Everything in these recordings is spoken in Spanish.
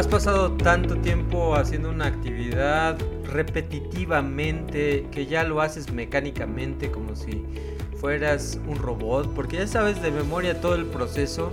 Has pasado tanto tiempo haciendo una actividad repetitivamente que ya lo haces mecánicamente como si fueras un robot, porque ya sabes de memoria todo el proceso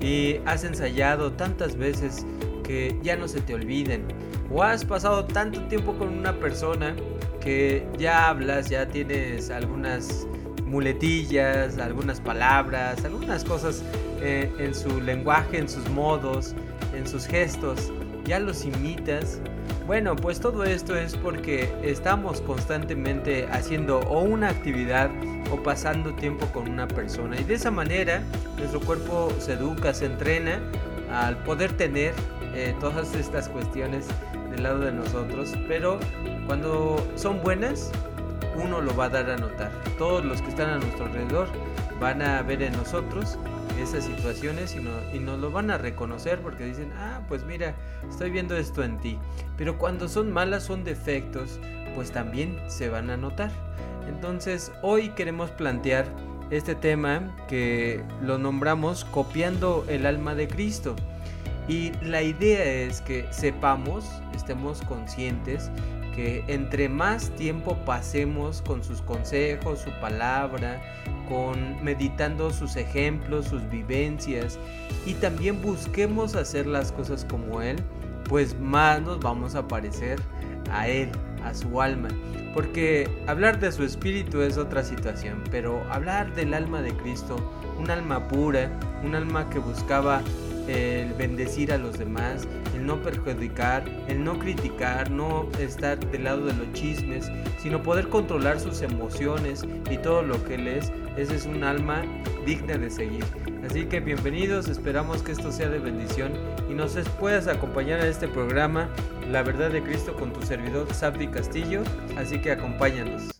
y has ensayado tantas veces que ya no se te olviden. O has pasado tanto tiempo con una persona que ya hablas, ya tienes algunas muletillas, algunas palabras, algunas cosas eh, en su lenguaje, en sus modos, en sus gestos, ya los imitas. Bueno, pues todo esto es porque estamos constantemente haciendo o una actividad o pasando tiempo con una persona y de esa manera nuestro cuerpo se educa, se entrena al poder tener eh, todas estas cuestiones del lado de nosotros, pero cuando son buenas, uno lo va a dar a notar. Todos los que están a nuestro alrededor van a ver en nosotros esas situaciones y, y, nos lo van a reconocer porque dicen, ah, pues mira, estoy viendo esto en ti. Pero cuando son malas, son defectos, pues también se van a notar. Entonces, hoy queremos plantear este tema que lo nombramos copiando el alma de Cristo. Y la idea es que sepamos, estemos conscientes que entre más tiempo pasemos con sus consejos, su palabra, con meditando sus ejemplos, sus vivencias y también busquemos hacer las cosas como él, pues más nos vamos a parecer a él, a su alma. Porque hablar de su espíritu es otra situación, pero hablar del alma de Cristo, un alma pura, un alma que buscaba el bendecir a los demás, el no perjudicar, el no criticar, no estar del lado de los chismes, sino poder controlar sus emociones y todo lo que él es. Ese es un alma digna de seguir. Así que bienvenidos, esperamos que esto sea de bendición y nos puedas acompañar a este programa, La Verdad de Cristo con tu servidor Sabdi Castillo. Así que acompáñanos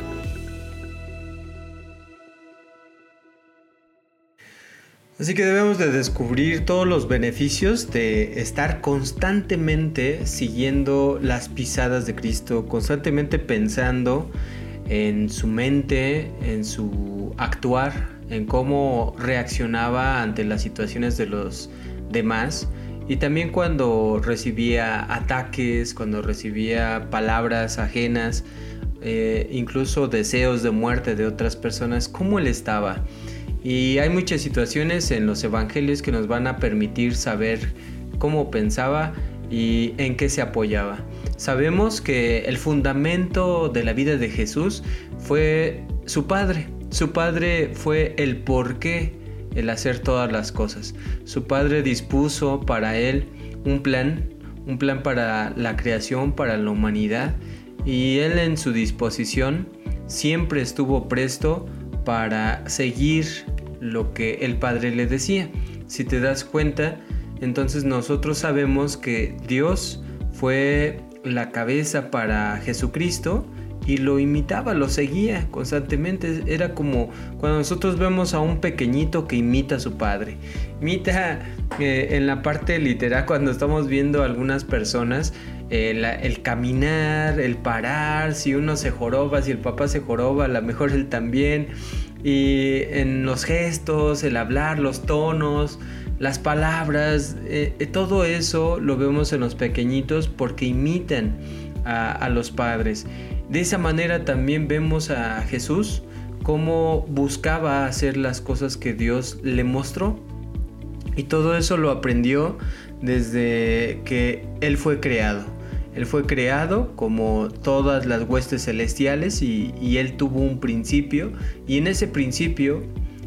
Así que debemos de descubrir todos los beneficios de estar constantemente siguiendo las pisadas de Cristo, constantemente pensando en su mente, en su actuar, en cómo reaccionaba ante las situaciones de los demás y también cuando recibía ataques, cuando recibía palabras ajenas, eh, incluso deseos de muerte de otras personas, cómo él estaba. Y hay muchas situaciones en los evangelios que nos van a permitir saber cómo pensaba y en qué se apoyaba. Sabemos que el fundamento de la vida de Jesús fue su Padre. Su Padre fue el por qué el hacer todas las cosas. Su Padre dispuso para él un plan, un plan para la creación, para la humanidad, y él en su disposición siempre estuvo presto para seguir lo que el Padre le decía. Si te das cuenta, entonces nosotros sabemos que Dios fue la cabeza para Jesucristo y lo imitaba, lo seguía constantemente. Era como cuando nosotros vemos a un pequeñito que imita a su padre. Imita eh, en la parte literal cuando estamos viendo a algunas personas eh, el caminar, el parar, si uno se joroba, si el papá se joroba, a lo mejor él también. Y en los gestos, el hablar, los tonos, las palabras, eh, todo eso lo vemos en los pequeñitos porque imitan a, los padres. De esa manera también vemos a Jesús cómo buscaba hacer las cosas que Dios le mostró. Y todo eso lo aprendió desde que él fue creado. Él fue creado como todas las huestes celestiales y, él tuvo un principio y en ese principio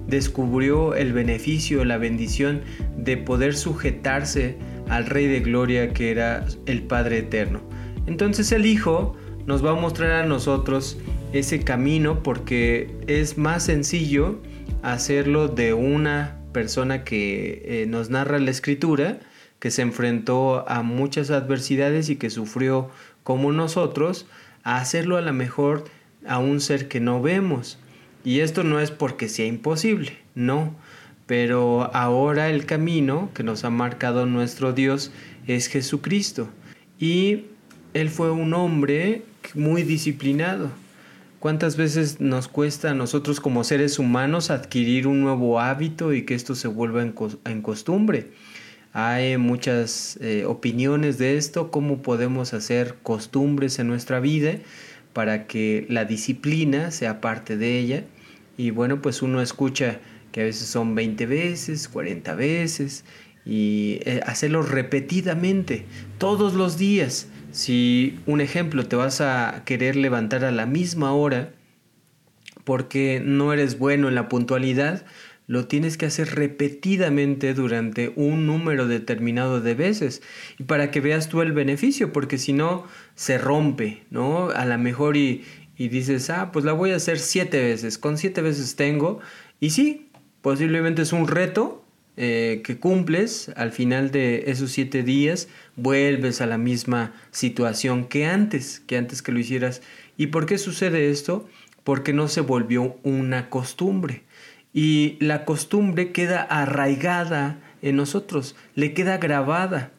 descubrió el beneficio, la bendición de poder sujetarse al Rey de Gloria que era el Padre Eterno. Entonces el Hijo nos va a mostrar a nosotros ese camino porque es más sencillo hacerlo de una persona que eh, nos narra la escritura, que se enfrentó a muchas adversidades y que sufrió como nosotros, a hacerlo a lo mejor a un ser que no vemos. Y esto no es porque sea imposible, no. Pero ahora el camino que nos ha marcado nuestro Dios es Jesucristo. Y Él fue un hombre muy disciplinado ¿Cuántas veces nos cuesta a nosotros como seres humanos adquirir un nuevo hábito y que esto se vuelva en, costumbre? Hay muchas eh, opiniones de esto, cómo podemos hacer costumbres en nuestra vida para que la disciplina sea parte de ella. Y bueno, pues uno escucha que a veces son 20 veces, 40 veces, y eh, hacerlo repetidamente, todos los días. Si un ejemplo te vas a querer levantar a la misma hora porque no eres bueno en la puntualidad, lo tienes que hacer repetidamente durante un número determinado de veces y para que veas tú el beneficio, porque si no se rompe, ¿no? A lo mejor y, y dices, ah, pues la voy a hacer siete veces, con siete veces tengo, y sí, posiblemente es un reto, eh, que cumples, al final de esos siete días vuelves a la misma situación que antes, que antes que lo hicieras. ¿Y por qué sucede esto? Porque no se volvió una costumbre. Y la costumbre queda arraigada en nosotros, le queda grabada.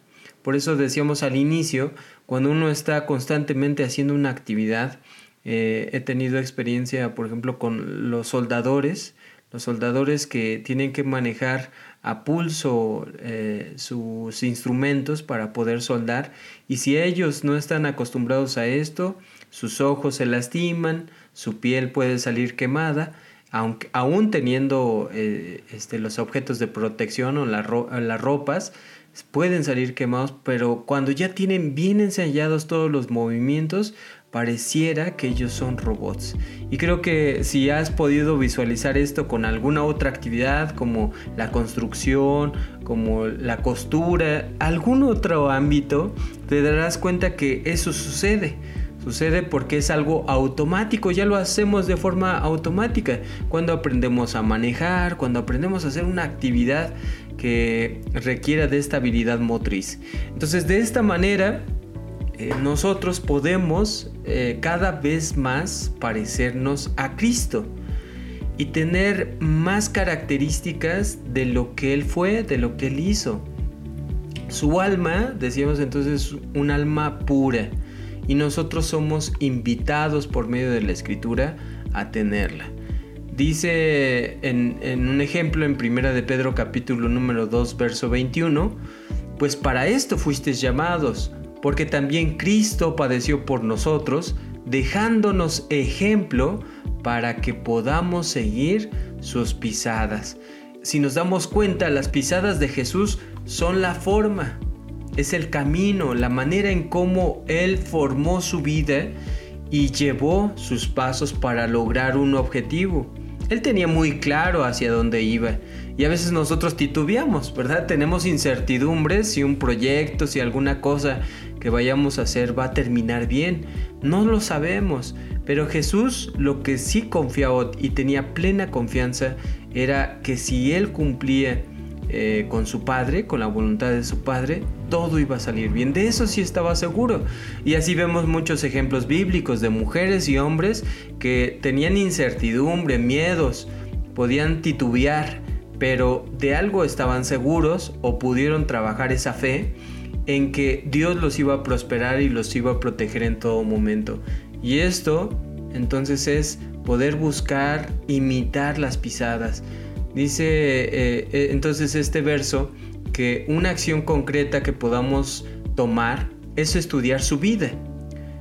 Por eso decíamos al inicio, cuando uno está constantemente haciendo una actividad, eh, he tenido experiencia, por ejemplo, con los soldadores, los soldadores que tienen que manejar a pulso eh, sus instrumentos para poder soldar y si ellos no están acostumbrados a esto, sus ojos se lastiman, su piel puede salir quemada, aunque, aún teniendo eh, este, los objetos de protección o las ropas, pueden salir quemados, pero cuando ya tienen bien ensayados todos los movimientos, pareciera que ellos son robots. Y creo que si has podido visualizar esto con alguna otra actividad como la construcción, como la costura, algún otro ámbito, te darás cuenta que eso sucede. Sucede porque es algo automático, ya lo hacemos de forma automática. Cuando aprendemos a manejar, cuando aprendemos a hacer una actividad que requiera de esta habilidad motriz. Entonces de esta manera eh, nosotros podemos eh, cada vez más parecernos a Cristo y tener más características de lo que Él fue, de lo que Él hizo. Su alma, decíamos entonces, un alma pura y nosotros somos invitados por medio de la escritura a tenerla. Dice en, un ejemplo en Primera de Pedro capítulo número 2 verso 21, pues para esto fuisteis llamados porque también Cristo padeció por nosotros, dejándonos ejemplo para que podamos seguir sus pisadas. Si nos damos cuenta, las pisadas de Jesús son la forma, es el camino, la manera en cómo Él formó su vida y llevó sus pasos para lograr un objetivo. Él tenía muy claro hacia dónde iba y a veces nosotros titubeamos, ¿verdad? Tenemos incertidumbres si un proyecto, si alguna cosa que vayamos a hacer va a terminar bien. No lo sabemos, pero Jesús lo que sí confiaba y tenía plena confianza era que si él cumplía eh, con su padre, con la voluntad de su padre, todo iba a salir bien. De eso sí estaba seguro. Y así vemos muchos ejemplos bíblicos de mujeres y hombres que tenían incertidumbre, miedos, podían titubear, pero de algo estaban seguros o pudieron trabajar esa fe en que Dios los iba a prosperar y los iba a proteger en todo momento. Y esto entonces es poder buscar imitar las pisadas. Dice eh, eh, entonces este verso que una acción concreta que podamos tomar es estudiar su vida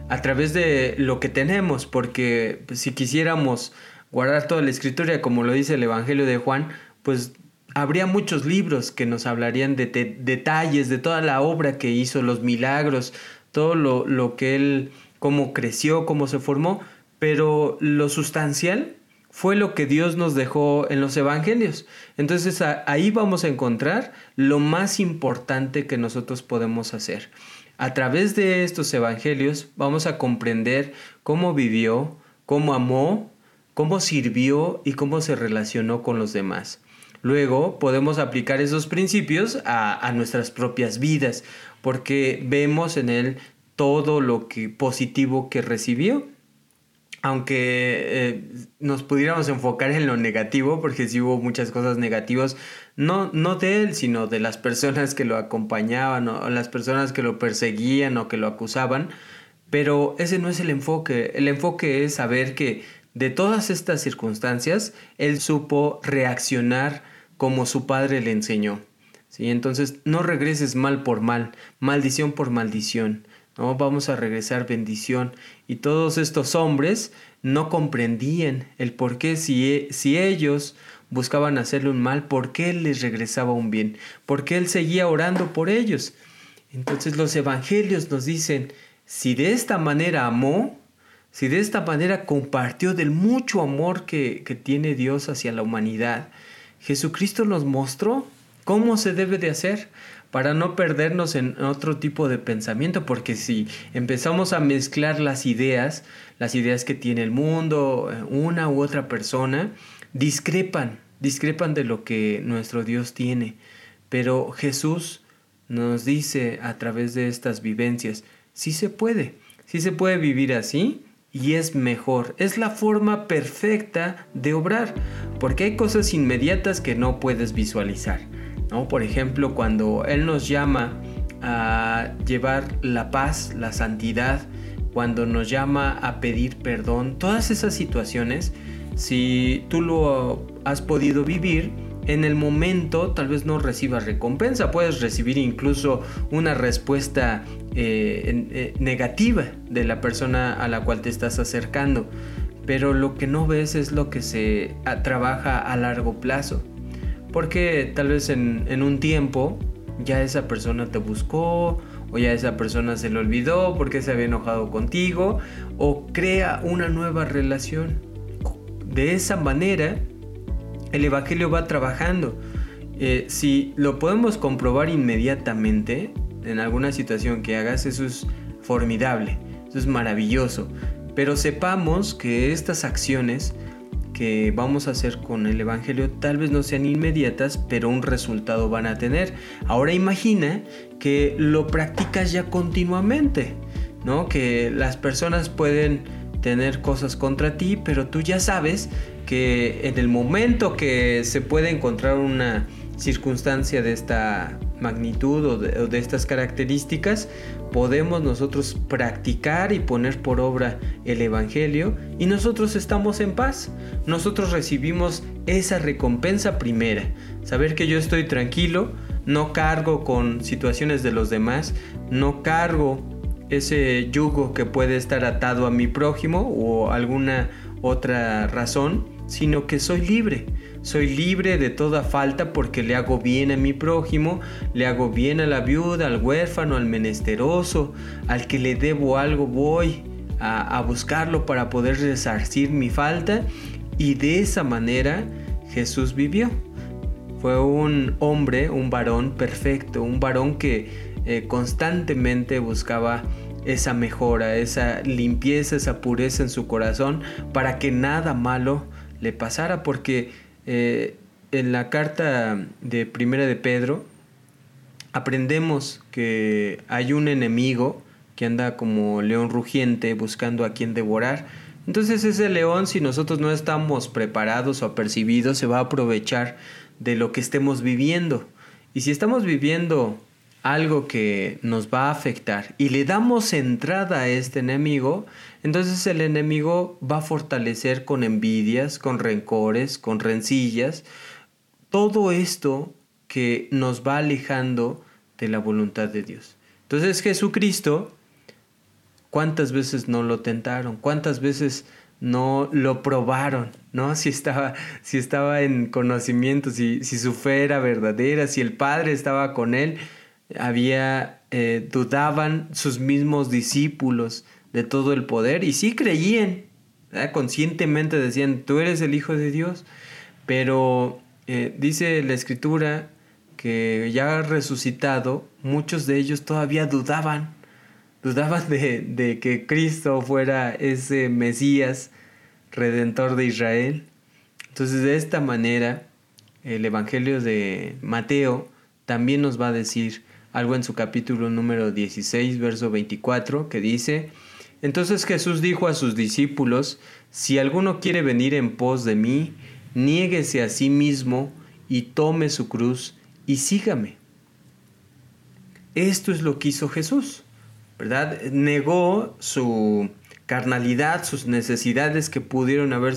a través de lo que tenemos, porque si quisiéramos guardar toda la escritura como lo dice el Evangelio de Juan, pues habría muchos libros que nos hablarían de, detalles de toda la obra que hizo, los milagros, todo lo, lo que él, cómo creció, cómo se formó, pero lo sustancial fue lo que Dios nos dejó en los evangelios. Entonces ahí vamos a encontrar lo más importante que nosotros podemos hacer. A través de estos evangelios vamos a comprender cómo vivió, cómo amó, cómo sirvió y cómo se relacionó con los demás. Luego podemos aplicar esos principios a, a nuestras propias vidas, porque vemos en él todo lo que positivo que recibió aunque eh, nos pudiéramos enfocar en lo negativo, porque sí hubo muchas cosas negativas, no, no de él, sino de las personas que lo acompañaban, o las personas que lo perseguían o que lo acusaban, pero ese no es el enfoque, el enfoque es saber que de todas estas circunstancias, él supo reaccionar como su padre le enseñó. ¿sí? Entonces, no regreses mal por mal, maldición por maldición. ¿No? Vamos a regresar bendición. Y todos estos hombres no comprendían el por qué si, e, si ellos buscaban hacerle un mal, por qué él les regresaba un bien, por qué él seguía orando por ellos. Entonces los evangelios nos dicen, si de esta manera amó, si de esta manera compartió del mucho amor que, que tiene Dios hacia la humanidad, Jesucristo nos mostró cómo se debe de hacer para no perdernos en otro tipo de pensamiento, porque si empezamos a mezclar las ideas, las ideas que tiene el mundo, eh, una u otra persona, discrepan, discrepan de lo que nuestro Dios tiene. Pero Jesús nos dice a través de estas vivencias, sí se puede, sí se puede vivir así y es mejor, es la forma perfecta de obrar, porque hay cosas inmediatas que no puedes visualizar. Por ejemplo, cuando Él nos llama a llevar la paz, la santidad, cuando nos llama a pedir perdón, todas esas situaciones, si tú lo has podido vivir, en el momento tal vez no recibas recompensa, puedes recibir incluso una respuesta eh, eh, negativa de la persona a la cual te estás acercando, pero lo que no ves es lo que se trabaja a largo plazo. Porque tal vez en, un tiempo ya esa persona te buscó o ya esa persona se le olvidó porque se había enojado contigo o crea una nueva relación. De esa manera, el Evangelio va trabajando. Eh, si lo podemos comprobar inmediatamente en alguna situación que hagas, eso es formidable, eso es maravilloso. Pero sepamos que estas acciones que vamos a hacer con el Evangelio tal vez no sean inmediatas, pero un resultado van a tener. Ahora imagina que lo practicas ya continuamente, ¿no? Que las personas pueden tener cosas contra ti, pero tú ya sabes que en el momento que se puede encontrar una circunstancia de esta magnitud o de, estas características, podemos nosotros practicar y poner por obra el Evangelio y nosotros estamos en paz. Nosotros recibimos esa recompensa primera, saber que yo estoy tranquilo, no cargo con situaciones de los demás, no cargo ese yugo que puede estar atado a mi prójimo o alguna otra razón, sino que soy libre soy libre de toda falta porque le hago bien a mi prójimo, le hago bien a la viuda, al huérfano, al menesteroso, al que le debo algo voy a, buscarlo para poder resarcir mi falta. Y de esa manera Jesús vivió. Fue un hombre, un varón perfecto, un varón que eh, constantemente buscaba esa mejora, esa limpieza, esa pureza en su corazón para que nada malo le pasara, porque eh, en la carta de Primera de Pedro aprendemos que hay un enemigo que anda como león rugiente buscando a quien devorar. Entonces ese león, si nosotros no estamos preparados o apercibidos, se va a aprovechar de lo que estemos viviendo. Y si estamos viviendo algo que nos va a afectar y le damos entrada a este enemigo, entonces el enemigo va a fortalecer con envidias, con rencores, con rencillas, todo esto que nos va alejando de la voluntad de Dios. Entonces Jesucristo, ¿cuántas veces no lo tentaron? ¿Cuántas veces no lo probaron, ¿no? Si estaba, si estaba en conocimiento, si, si su fe era verdadera, si el Padre estaba con él, había, eh, dudaban sus mismos discípulos de todo el poder y sí creían, conscientemente decían, tú eres el Hijo de Dios, pero eh, dice la Escritura que ya resucitado, muchos de ellos todavía dudaban, dudaban de, de que Cristo fuera ese Mesías, redentor de Israel. Entonces de esta manera, el Evangelio de Mateo también nos va a decir algo en su capítulo número 16, verso 24, que dice, entonces Jesús dijo a sus discípulos, si alguno quiere venir en pos de mí, niéguese a sí mismo y tome su cruz y sígame. Esto es lo que hizo Jesús, ¿verdad? Negó su carnalidad, sus necesidades que pudieron haber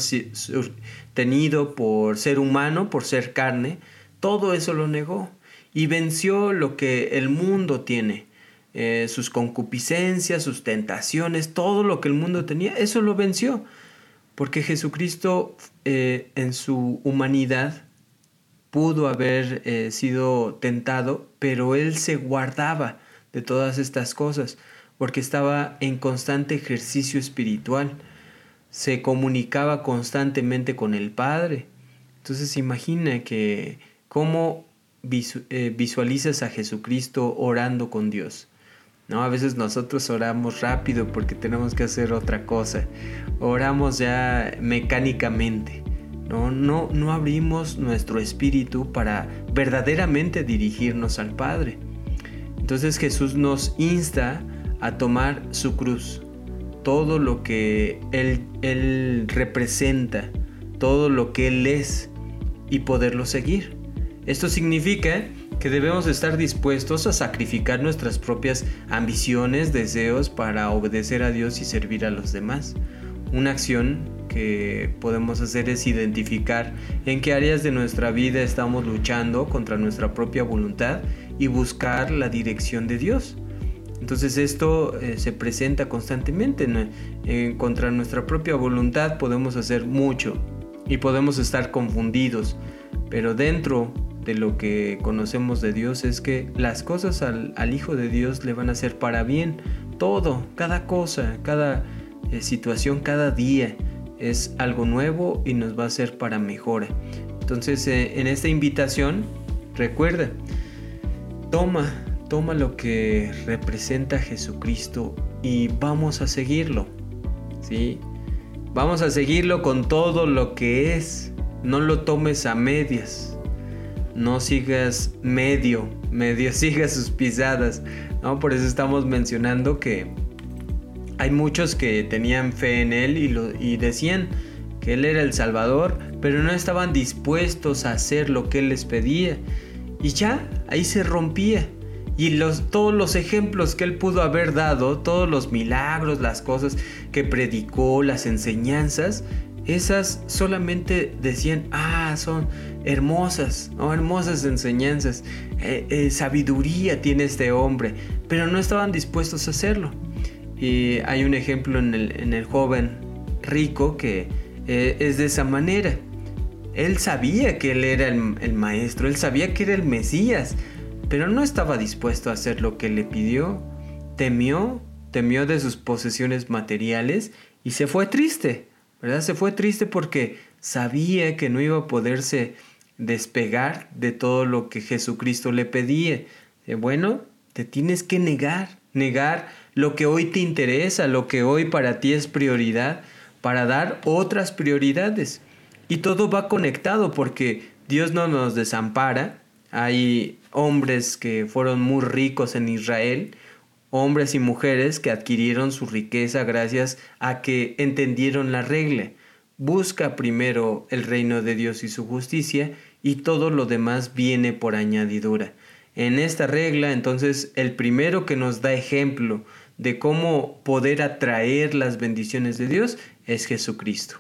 tenido por ser humano, por ser carne, todo eso lo negó y venció lo que el mundo tiene, eh, sus concupiscencias, sus tentaciones, todo lo que el mundo tenía, eso lo venció, porque Jesucristo eh, en su humanidad pudo haber eh, sido tentado, pero él se guardaba de todas estas cosas, porque estaba en constante ejercicio espiritual, se comunicaba constantemente con el Padre. Entonces imagina que cómo eh, visualizas a Jesucristo orando con Dios. ¿no? A veces nosotros oramos rápido porque tenemos que hacer otra cosa. Oramos ya mecánicamente. No, no, no abrimos nuestro espíritu para verdaderamente dirigirnos al Padre. Entonces Jesús nos insta a tomar su cruz, todo lo que él, él representa, todo lo que Él es y poderlo seguir. Esto significa que debemos estar dispuestos a sacrificar nuestras propias ambiciones, deseos para obedecer a Dios y servir a los demás. Una acción que podemos hacer es identificar en qué áreas de nuestra vida estamos luchando contra nuestra propia voluntad y buscar la dirección de Dios. Entonces esto eh, se presenta constantemente. contra nuestra propia voluntad podemos hacer mucho y podemos estar confundidos, pero dentro de lo que conocemos de Dios es que las cosas al, Hijo de Dios le van a ser para bien. Todo, cada cosa, cada eh, situación, cada día es algo nuevo y nos va a ser para mejora. Entonces, eh, en esta invitación, recuerda, toma, toma lo que representa Jesucristo y vamos a seguirlo. ¿Sí? Vamos a seguirlo con todo lo que es. No lo tomes a medias. No sigas medio, medio sigas sus pisadas. ¿no? Por eso estamos mencionando que hay muchos que tenían fe en él y, lo, y decían que él era el Salvador, pero no estaban dispuestos a hacer lo que él les pedía. Y ya, ahí se rompía. Y los, todos los ejemplos que él pudo haber dado, todos los milagros, las cosas que predicó, las enseñanzas, esas solamente decían, ah, son hermosas, hermosas enseñanzas, eh, eh, sabiduría tiene este hombre, pero no estaban dispuestos a hacerlo. Y hay un ejemplo en el, joven rico que eh, es de esa manera. Él sabía que él era el, maestro, él sabía que era el Mesías, pero no estaba dispuesto a hacer lo que le pidió. Temió, temió de sus posesiones materiales y se fue triste, ¿verdad? Se fue triste porque sabía que no iba a poderse despegar de todo lo que Jesucristo le pedía. Bueno, te tienes que negar, negar lo que hoy te interesa, lo que hoy para ti es prioridad, para dar otras prioridades. Y todo va conectado porque Dios no nos desampara. Hay hombres que fueron muy ricos en Israel, hombres y mujeres que adquirieron su riqueza gracias a que entendieron la regla. Busca primero el reino de Dios y su justicia y todo lo demás viene por añadidura. En esta regla, entonces, el primero que nos da ejemplo de cómo poder atraer las bendiciones de Dios es Jesucristo.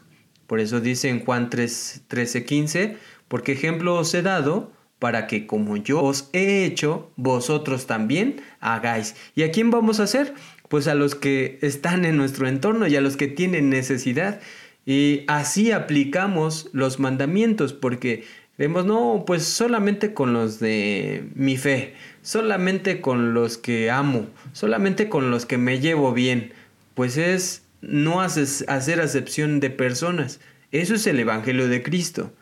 Por eso dice en Juan 3, 13, 15, porque ejemplo os he dado para que como yo os he hecho, vosotros también hagáis. ¿Y a quién vamos a hacer? Pues a los que están en nuestro entorno y a los que tienen necesidad. Y así aplicamos los mandamientos porque vemos, no, pues solamente con los de mi fe, solamente con los que amo, solamente con los que me llevo bien. Pues es no hacer acepción de personas. Eso es el Evangelio de Cristo.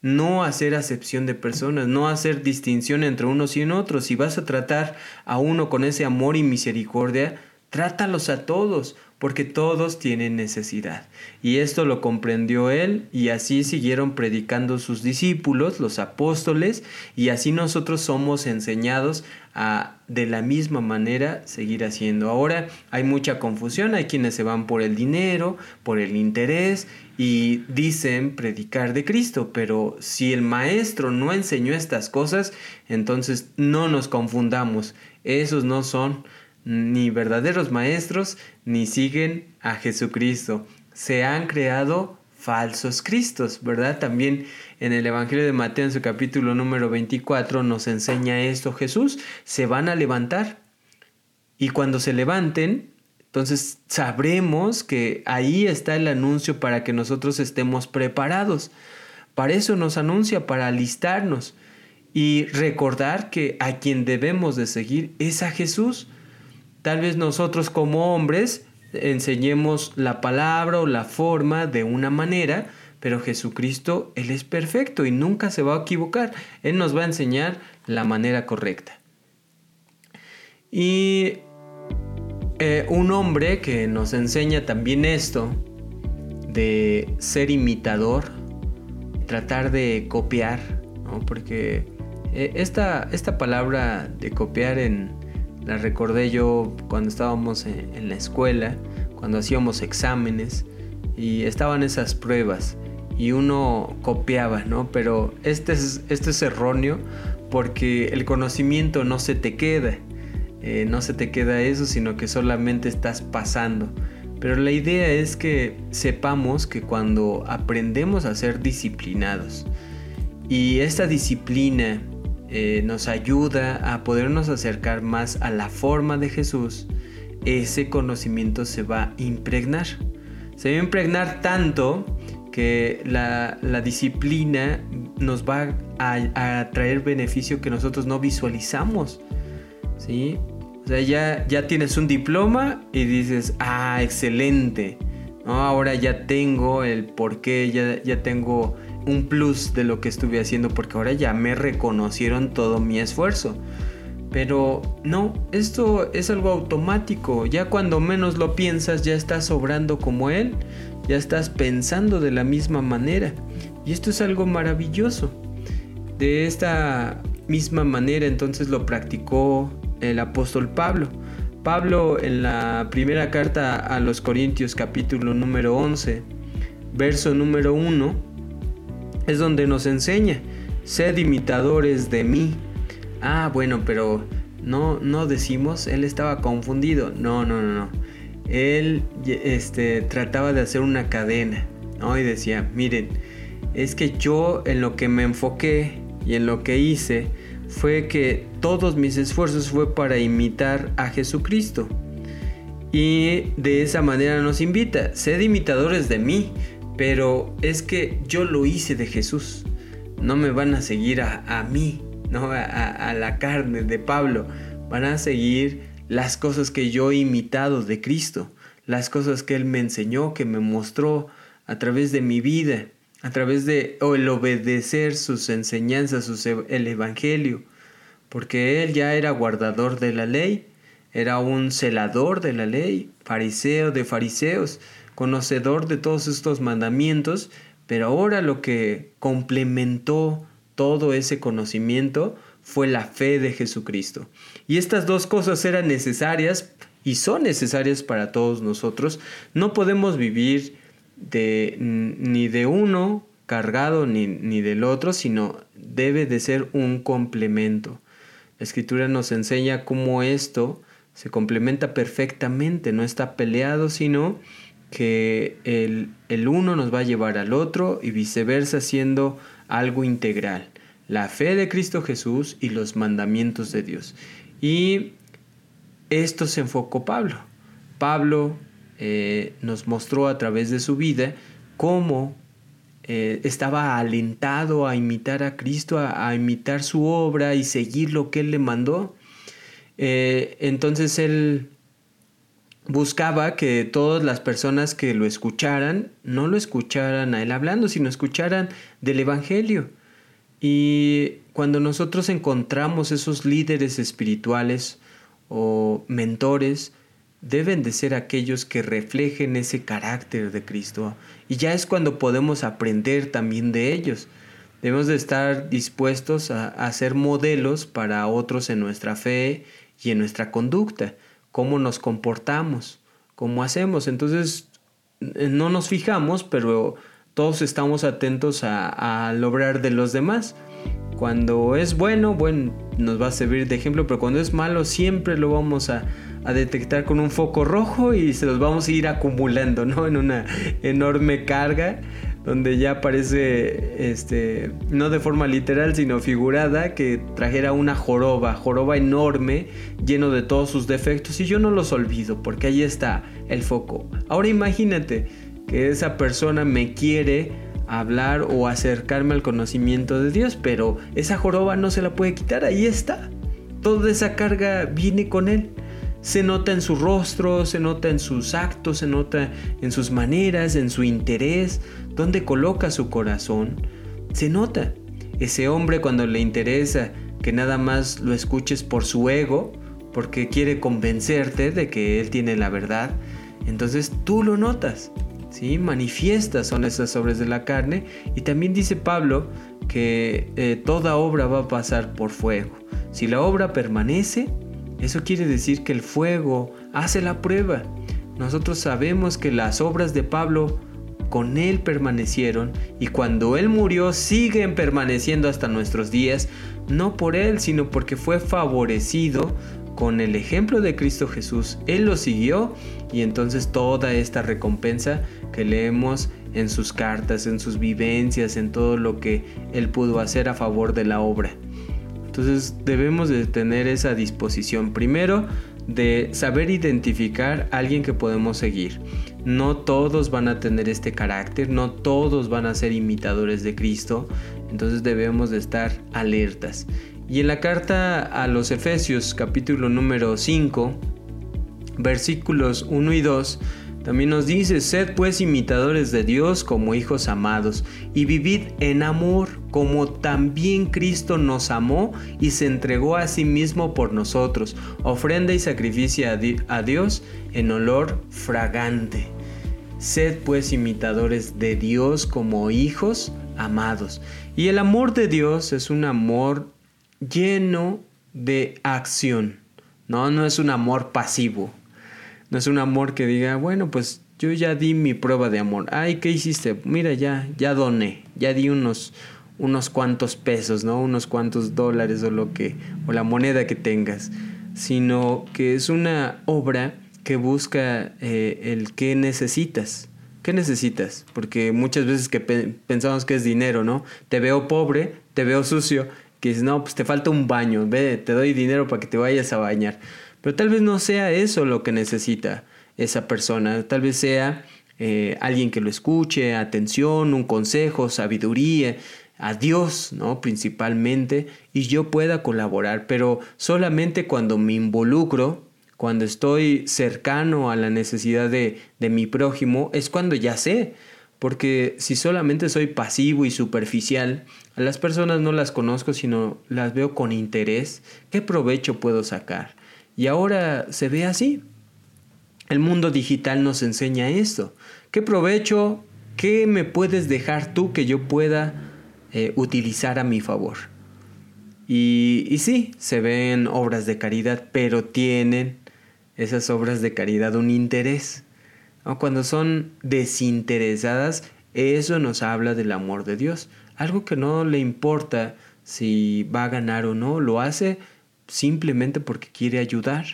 No hacer acepción de personas, no hacer distinción entre unos y otros. Si vas a tratar a uno con ese amor y misericordia, trátalos a todos porque todos tienen necesidad. Y esto lo comprendió él y así siguieron predicando sus discípulos, los apóstoles, y así nosotros somos enseñados a de la misma manera seguir haciendo. Ahora hay mucha confusión, hay quienes se van por el dinero, por el interés y dicen predicar de Cristo, pero si el maestro no enseñó estas cosas, entonces no nos confundamos. Esos no son ni verdaderos maestros, ni siguen a Jesucristo. Se han creado falsos cristos, ¿verdad? También en el Evangelio de Mateo, en su capítulo número 24, nos enseña esto Jesús. Se van a levantar. Y cuando se levanten, entonces sabremos que ahí está el anuncio para que nosotros estemos preparados. Para eso nos anuncia, para alistarnos y recordar que a quien debemos de seguir es a Jesús. Tal vez nosotros como hombres enseñemos la palabra o la forma de una manera, pero Jesucristo, Él es perfecto y nunca se va a equivocar. Él nos va a enseñar la manera correcta. Y eh, un hombre que nos enseña también esto, de ser imitador, tratar de copiar, porque eh, esta, esta palabra de copiar en, la recordé yo cuando estábamos en, la escuela, cuando hacíamos exámenes y estaban esas pruebas y uno copiaba, ¿no? Pero este es, este es erróneo porque el conocimiento no se te queda, eh, no se te queda eso, sino que solamente estás pasando. Pero la idea es que sepamos que cuando aprendemos a ser disciplinados y esta disciplina eh, nos ayuda a podernos acercar más a la forma de Jesús, ese conocimiento se va a impregnar. Se va a impregnar tanto que la, disciplina nos va a, traer beneficio que nosotros no visualizamos. ¿sí? O sea, ya, ya tienes un diploma y dices, ah, excelente. ¿no? Ahora ya tengo el porqué, ya, ya tengo un plus de lo que estuve haciendo porque ahora ya me reconocieron todo mi esfuerzo. Pero no, esto es algo automático. Ya cuando menos lo piensas, ya estás obrando como Él. Ya estás pensando de la misma manera. Y esto es algo maravilloso. De esta misma manera entonces lo practicó el apóstol Pablo. Pablo en la primera carta a los Corintios capítulo número 11, verso número 1, es donde nos enseña, sed imitadores de mí. Ah, bueno, pero no, no decimos, él estaba confundido. No, no, no, no. Él este, trataba de hacer una cadena, ¿no? Y decía, miren, es que yo en lo que me enfoqué y en lo que hice fue que todos mis esfuerzos fue para imitar a Jesucristo. Y de esa manera nos invita, sed imitadores de mí, pero es que yo lo hice de Jesús. No me van a seguir a, mí, ¿no? A, la carne de Pablo. Van a seguir las cosas que yo he imitado de Cristo. Las cosas que Él me enseñó, que me mostró a través de mi vida. A través de el obedecer sus enseñanzas, el Evangelio. Porque Él ya era guardador de la ley. Era un celador de la ley. Fariseo de fariseos conocedor de todos estos mandamientos, pero ahora lo que complementó todo ese conocimiento fue la fe de Jesucristo. Y estas dos cosas eran necesarias y son necesarias para todos nosotros. No podemos vivir de, ni de uno cargado ni, ni del otro, sino debe de ser un complemento. La escritura nos enseña cómo esto se complementa perfectamente, no está peleado, sino que el, uno nos va a llevar al otro y viceversa siendo algo integral. La fe de Cristo Jesús y los mandamientos de Dios. Y esto se enfocó Pablo. Pablo eh, nos mostró a través de su vida cómo eh, estaba alentado a imitar a Cristo, a, imitar su obra y seguir lo que Él le mandó. Eh, entonces Él buscaba que todas las personas que lo escucharan, no lo escucharan a Él hablando, sino escucharan del Evangelio. Y cuando nosotros encontramos esos líderes espirituales o mentores, deben de ser aquellos que reflejen ese carácter de Cristo. Y ya es cuando podemos aprender también de ellos. Debemos de estar dispuestos a, a ser modelos para otros en nuestra fe y en nuestra conducta, cómo nos comportamos, cómo hacemos. Entonces, eh, no nos fijamos, pero todos estamos atentos a, a lograr de los demás. Cuando es bueno, bueno, nos va a servir de ejemplo, pero cuando es malo, siempre lo vamos a, a detectar con un foco rojo y se los vamos a ir acumulando, ¿no? En una enorme carga donde ya parece, este, no de forma literal, sino figurada, que trajera una joroba, joroba enorme, lleno de todos sus defectos, y yo no los olvido, porque ahí está el foco. Ahora imagínate que esa persona me quiere hablar o acercarme al conocimiento de Dios, pero esa joroba no se la puede quitar, ahí está. Toda esa carga viene con él. Se nota en su rostro, se nota en sus actos, se nota en sus maneras, en su interés, donde coloca su corazón. Se nota. Ese hombre cuando le interesa que nada más lo escuches por su ego, porque quiere convencerte de que él tiene la verdad, entonces tú lo notas. ¿sí? Manifiestas son esas obras de la carne. Y también dice Pablo que eh, toda obra va a pasar por fuego. Si la obra permanece, eso quiere decir que el fuego hace la prueba. Nosotros sabemos que las obras de Pablo con él permanecieron y cuando él murió siguen permaneciendo hasta nuestros días, no por él, sino porque fue favorecido con el ejemplo de Cristo Jesús. Él lo siguió y entonces toda esta recompensa que leemos en sus cartas, en sus vivencias, en todo lo que él pudo hacer a favor de la obra. Entonces debemos de tener esa disposición primero de saber identificar a alguien que podemos seguir. No todos van a tener este carácter, no todos van a ser imitadores de Cristo, entonces debemos de estar alertas. Y en la carta a los Efesios capítulo número 5, versículos 1 y 2, también nos dice, sed pues imitadores de Dios como hijos amados, y vivid en amor como también Cristo nos amó y se entregó a sí mismo por nosotros, ofrenda y sacrificio a Dios en olor fragante. Sed pues imitadores de Dios como hijos amados. Y el amor de Dios es un amor lleno de acción, no, no es un amor pasivo no es un amor que diga, bueno, pues yo ya di mi prueba de amor. Ay, ¿qué hiciste? Mira, ya, ya doné, ya di unos, unos cuantos pesos, ¿no? Unos cuantos dólares o lo que, o la moneda que tengas. Sino que es una obra que busca eh, el que necesitas. ¿Qué necesitas? Porque muchas veces que pensamos que es dinero, ¿no? Te veo pobre, te veo sucio, que dices, no, pues te falta un baño, ve, te doy dinero para que te vayas a bañar. Pero tal vez no sea eso lo que necesita esa persona, tal vez sea eh, alguien que lo escuche, atención, un consejo, sabiduría, a Dios, ¿no? Principalmente, y yo pueda colaborar, pero solamente cuando me involucro, cuando estoy cercano a la necesidad de, de mi prójimo, es cuando ya sé. Porque si solamente soy pasivo y superficial, a las personas no las conozco, sino las veo con interés, ¿qué provecho puedo sacar? Y ahora se ve así. El mundo digital nos enseña esto. ¿Qué provecho, qué me puedes dejar tú que yo pueda eh, utilizar a mi favor? Y, y sí, se ven obras de caridad, pero tienen esas obras de caridad un interés. Cuando son desinteresadas, eso nos habla del amor de Dios. Algo que no le importa si va a ganar o no, lo hace simplemente porque quiere ayudar.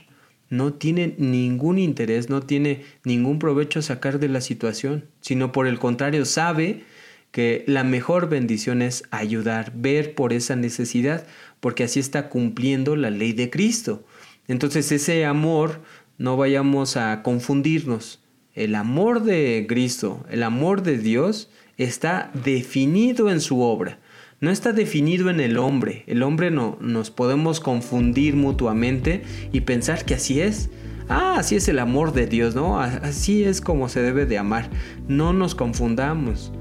No tiene ningún interés, no tiene ningún provecho a sacar de la situación, sino por el contrario sabe que la mejor bendición es ayudar, ver por esa necesidad, porque así está cumpliendo la ley de Cristo. Entonces ese amor no vayamos a confundirnos. el amor de Cristo, el amor de Dios, está definido en su obra. No está definido en el hombre. El hombre no nos podemos confundir mutuamente y pensar que así es. Ah, así es el amor de Dios, ¿no? Así es como se debe de amar. No nos confundamos.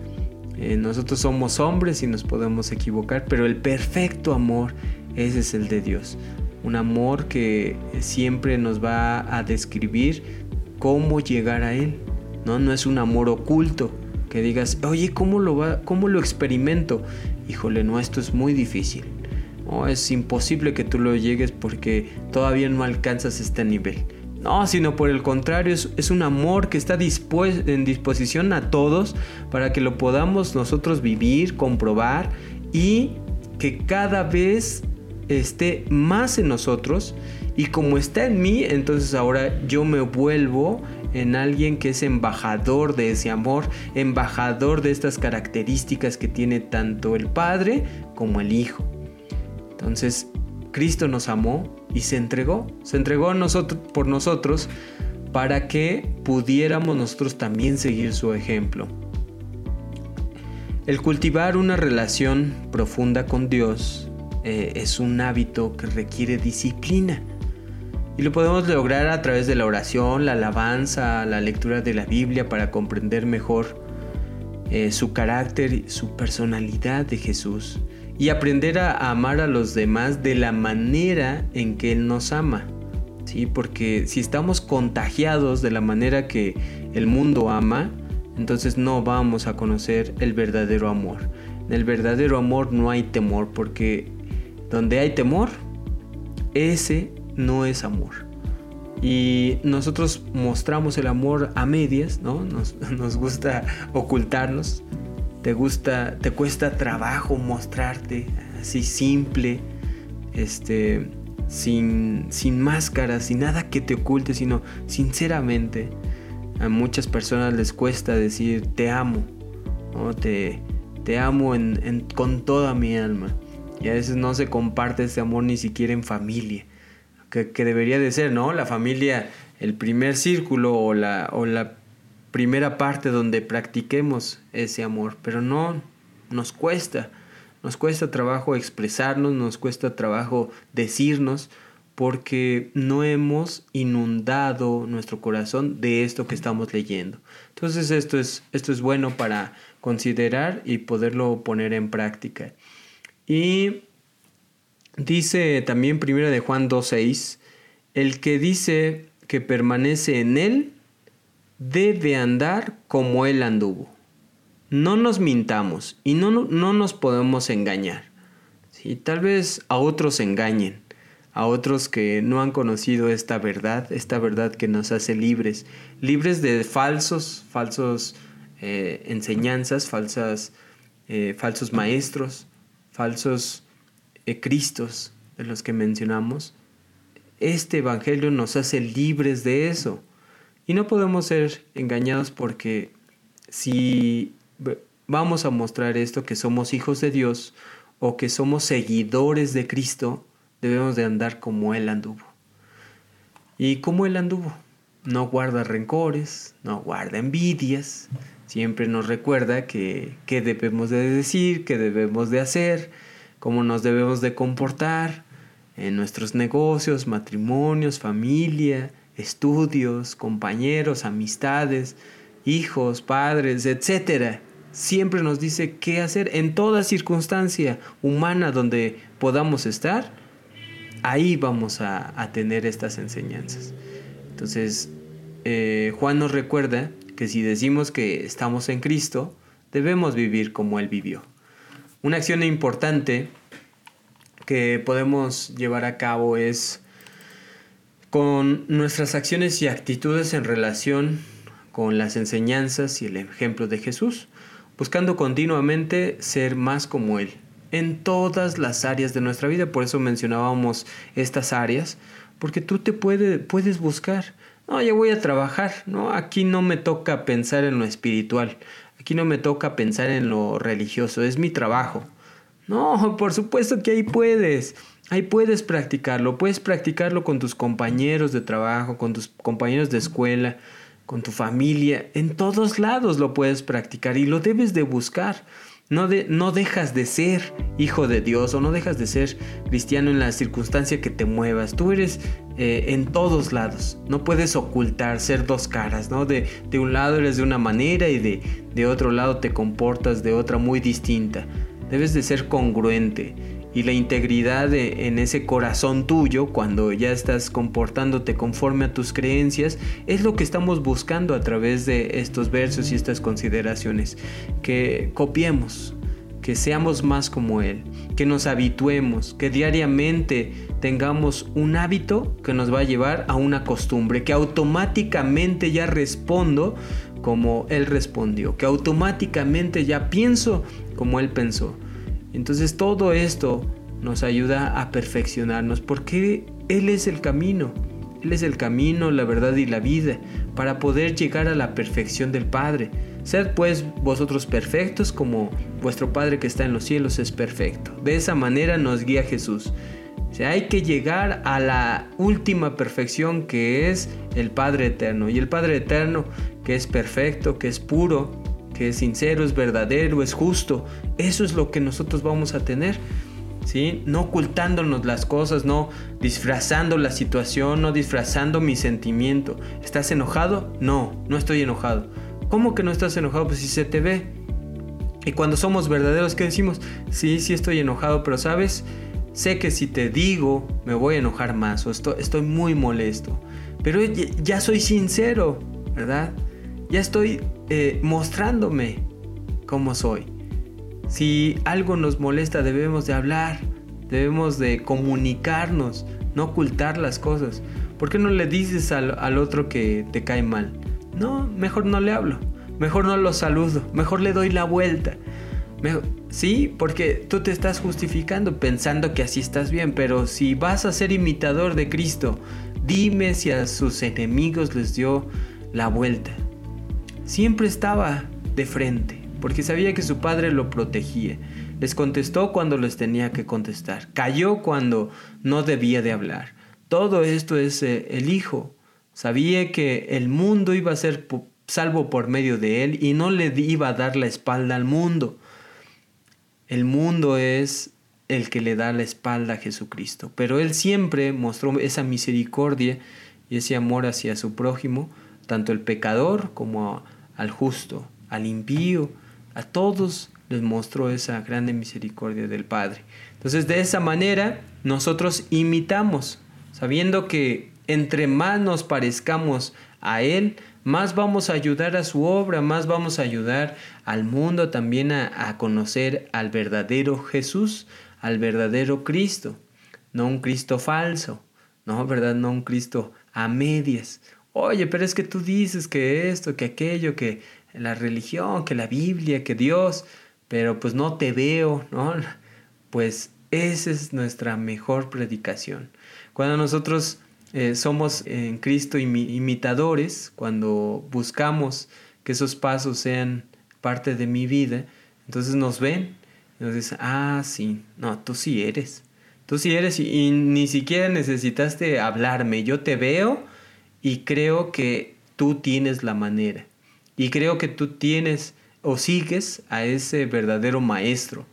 Eh, nosotros somos hombres y nos podemos equivocar, pero el perfecto amor, ese es el de Dios. Un amor que siempre nos va a describir cómo llegar a Él. No, no es un amor oculto que digas, oye, ¿cómo lo, va, cómo lo experimento? Híjole, no, esto es muy difícil. No, es imposible que tú lo llegues porque todavía no alcanzas este nivel. No, sino por el contrario, es, un amor que está en disposición a todos para que lo podamos nosotros vivir, comprobar y que cada vez esté más en nosotros y como está en mí, entonces ahora yo me vuelvo en alguien que es embajador de ese amor, embajador de estas características que tiene tanto el Padre como el Hijo. Entonces, Cristo nos amó y se entregó, se entregó por nosotros para que pudiéramos nosotros también seguir su ejemplo. El cultivar una relación profunda con Dios eh, es un hábito que requiere disciplina y lo podemos lograr a través de la oración, la alabanza, la lectura de la Biblia para comprender mejor eh, su carácter, su personalidad de Jesús y aprender a amar a los demás de la manera en que Él nos ama. ¿sí? Porque si estamos contagiados de la manera que el mundo ama, entonces no vamos a conocer el verdadero amor. En el verdadero amor no hay temor, porque donde hay temor, ese no es amor. Y nosotros mostramos el amor a medias, ¿no? Nos, gusta ocultarnos, te gusta, te cuesta trabajo mostrarte así simple, este, sin, sin máscaras, sin nada que te oculte, sino sinceramente. A muchas personas les cuesta decir te amo, te, te amo con toda mi alma. Y a veces no se comparte ese amor ni siquiera en familia, que, que debería de ser, ¿no? La familia, el primer círculo o la, o la primera parte donde practiquemos ese amor, pero no nos cuesta, nos cuesta trabajo expresarnos, nos cuesta trabajo decirnos, porque no hemos inundado nuestro corazón de esto que estamos leyendo. Entonces esto es, esto es bueno para considerar y poderlo poner en práctica. Y dice también primero de Juan 2.6, el que dice que permanece en él, debe andar como Él anduvo. No nos mintamos y no, no nos podemos engañar. ¿sí? Tal vez a otros engañen, a otros que no han conocido esta verdad, esta verdad que nos hace libres, libres de falsos, falsos eh, enseñanzas, falsas, eh, falsos maestros, falsos cristos de los que mencionamos. Este Evangelio nos hace libres de eso. Y no podemos ser engañados porque si vamos a mostrar esto, que somos hijos de Dios o que somos seguidores de Cristo, debemos de andar como Él anduvo. ¿Y como Él anduvo? No guarda rencores, no guarda envidias, siempre nos recuerda que, qué debemos de decir, qué debemos de hacer, cómo nos debemos de comportar en nuestros negocios, matrimonios, familia, estudios, compañeros, amistades, hijos, padres, etc. Siempre nos dice qué hacer en toda circunstancia humana donde podamos estar. Ahí vamos a, tener estas enseñanzas. Entonces, eh, Juan nos recuerda que si decimos que estamos en Cristo, debemos vivir como Él vivió. Una acción importante que podemos llevar a cabo es con nuestras acciones y actitudes en relación con las enseñanzas y el ejemplo de Jesús, buscando continuamente ser más como Él en todas las áreas de nuestra vida. Por eso mencionábamos estas áreas, porque tú te puedes buscar. No, ya voy a trabajar, ¿no? Aquí no me toca pensar en lo espiritual, aquí no me toca pensar en lo religioso, es mi trabajo. No, por supuesto que ahí puedes. Ahí puedes practicarlo, puedes practicarlo con tus compañeros de trabajo, con tus compañeros de escuela, con tu familia, en todos lados lo puedes practicar y lo debes de buscar. No, de, no, dejas de ser hijo de Dios o no dejas de ser cristiano en la circunstancia que te muevas. Tú eres eh, en todos lados. No puedes ocultar, ser dos caras, ¿no? De, de un lado eres de una manera y de, de otro lado te comportas de otra muy distinta. Debes de ser congruente y la integridad en ese corazón tuyo cuando ya estás comportándote conforme a tus creencias es lo que estamos buscando a través de estos versos y estas consideraciones que copiemos que seamos más como Él, que nos habituemos, que diariamente tengamos un hábito que nos va a llevar a una costumbre, que automáticamente ya respondo como Él respondió, que automáticamente ya pienso como Él pensó. Entonces todo esto nos ayuda a perfeccionarnos porque Él es el camino. Él es el camino, la verdad y la vida para poder llegar a la perfección del Padre. Sed pues vosotros perfectos como vuestro Padre que está en los cielos es perfecto. De esa manera nos guía Jesús. O hay que llegar a la última perfección que es el Padre Eterno. Y el Padre Eterno que es perfecto, que es puro, que es sincero, es verdadero, es justo. Eso es lo que nosotros vamos a tener. ¿Sí? No ocultándonos las cosas, no disfrazando la situación, no disfrazando mi sentimiento. ¿Estás enojado? No, no estoy enojado. ¿Cómo que no estás enojado? Pues si se te ve. Y cuando somos verdaderos, ¿qué decimos? Sí, sí estoy enojado, pero sabes, sé que si te digo, me voy a enojar más o estoy, muy molesto. Pero ya soy sincero, ¿verdad? Ya estoy eh, mostrándome cómo soy. Si algo nos molesta debemos de hablar, debemos de comunicarnos, no ocultar las cosas. ¿Por qué no le dices al, otro que te cae mal? No, mejor no le hablo, mejor no lo saludo, mejor le doy la vuelta. sí, porque tú te estás justificando pensando que así estás bien, pero si vas a ser imitador de Cristo, dime si a sus enemigos les dio la vuelta siempre estaba de frente, porque sabía que su padre lo protegía. Les contestó cuando les tenía que contestar. Cayó cuando no debía de hablar. Todo esto es eh, el Hijo. Sabía que el mundo iba a ser salvo por medio de él y no le iba a dar la espalda al mundo. El mundo es el que le da la espalda a Jesucristo. Pero él siempre mostró esa misericordia y ese amor hacia su prójimo, tanto el pecador como al justo, al impío, a todos les mostró esa grande misericordia del Padre. Entonces de esa manera nosotros imitamos, sabiendo que entre más nos parezcamos a Él, más vamos a ayudar a su obra, más vamos a ayudar al mundo también a, conocer al verdadero Jesús, al verdadero Cristo, no un Cristo falso, no, ¿verdad? No un Cristo a medias, oye, pero es que tú dices que esto, que aquello, que la religión, que la Biblia, que Dios, pero pues no te veo, ¿no? Pues esa es nuestra mejor predicación. Cuando nosotros eh, somos en Cristo imitadores, cuando buscamos que esos pasos sean parte de mi vida, entonces nos ven y nos dicen, ah, sí, no, tú sí eres. Tú sí eres y ni siquiera necesitaste hablarme, yo te veo y creo que tú tienes la manera. Y creo que tú tienes o sigues a ese verdadero maestro.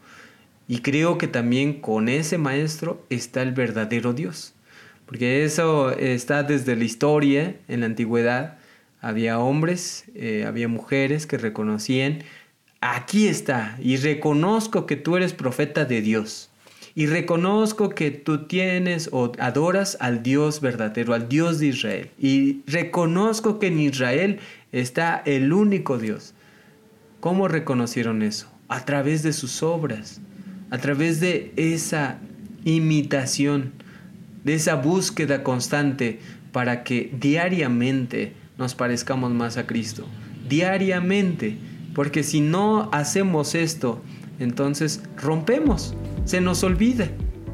Y creo que también con ese maestro está el verdadero Dios. Porque eso está desde la historia, en la antigüedad. Había hombres, eh, había mujeres que reconocían, aquí está, y reconozco que tú eres profeta de Dios y reconozco que tú tienes o adoras al Dios verdadero, al Dios de Israel. Y reconozco que en Israel está el único Dios. ¿Cómo reconocieron eso? A través de sus obras, a través de esa imitación, de esa búsqueda constante para que diariamente nos parezcamos más a Cristo. Diariamente. Porque si no hacemos esto, entonces rompemos se nos olvida.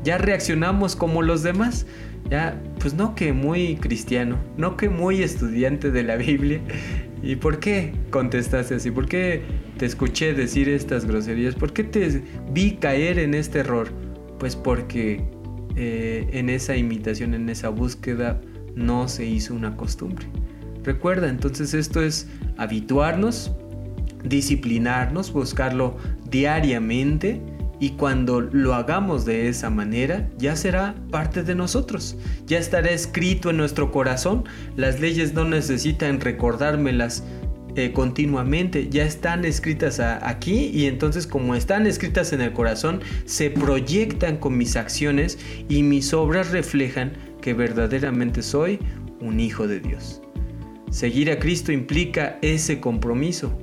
Ya reaccionamos como los demás. Ya, pues no que muy cristiano, no que muy estudiante de la Biblia. ¿Y por qué contestaste así? ¿Por qué te escuché decir estas groserías? ¿Por qué te vi caer en este error? Pues porque eh, en esa imitación, en esa búsqueda, no se hizo una costumbre. Recuerda, entonces esto es habituarnos, disciplinarnos, buscarlo diariamente y cuando lo hagamos de esa manera, ya será parte de nosotros, ya estará escrito en nuestro corazón. Las leyes no necesitan recordármelas eh, continuamente, ya están escritas aquí y entonces como están escritas en el corazón, se proyectan con mis acciones y mis obras reflejan que verdaderamente soy un hijo de Dios. Seguir a Cristo implica ese compromiso,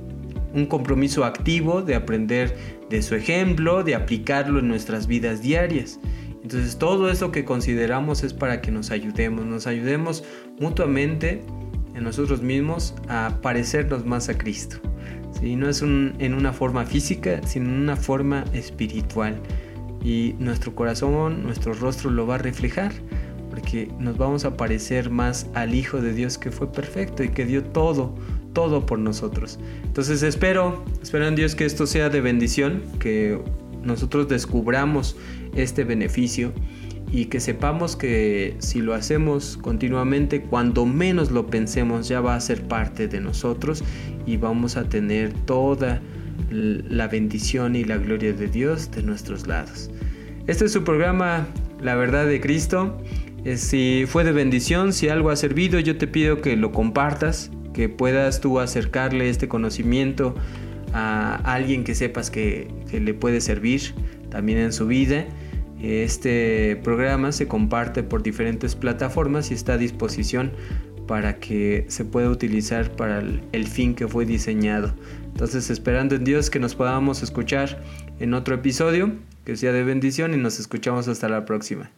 un compromiso activo de aprender de su ejemplo, de aplicarlo en nuestras vidas diarias. Entonces todo eso que consideramos es para que nos ayudemos, nos ayudemos mutuamente en nosotros mismos a parecernos más a Cristo. ¿sí? No es en una forma física, sino en una forma espiritual. Y nuestro corazón, nuestro rostro lo va a reflejar, porque nos vamos a parecer más al Hijo de Dios que fue perfecto y que dio todo todo por nosotros. Entonces espero, espero en Dios que esto sea de bendición, que nosotros descubramos este beneficio y que sepamos que si lo hacemos continuamente, cuando menos lo pensemos, ya va a ser parte de nosotros y vamos a tener toda la bendición y la gloria de Dios de nuestros lados. Este es su programa La verdad de Cristo. Eh, si fue de bendición, si algo ha servido, yo te pido que lo compartas, que puedas tú acercarle este conocimiento a alguien que sepas que, le puede servir también en su vida. Este programa se comparte por diferentes plataformas y está a disposición para que se pueda utilizar para el, fin que fue diseñado. Entonces esperando en Dios que nos podamos escuchar en otro episodio, que sea de bendición y nos escuchamos hasta la próxima.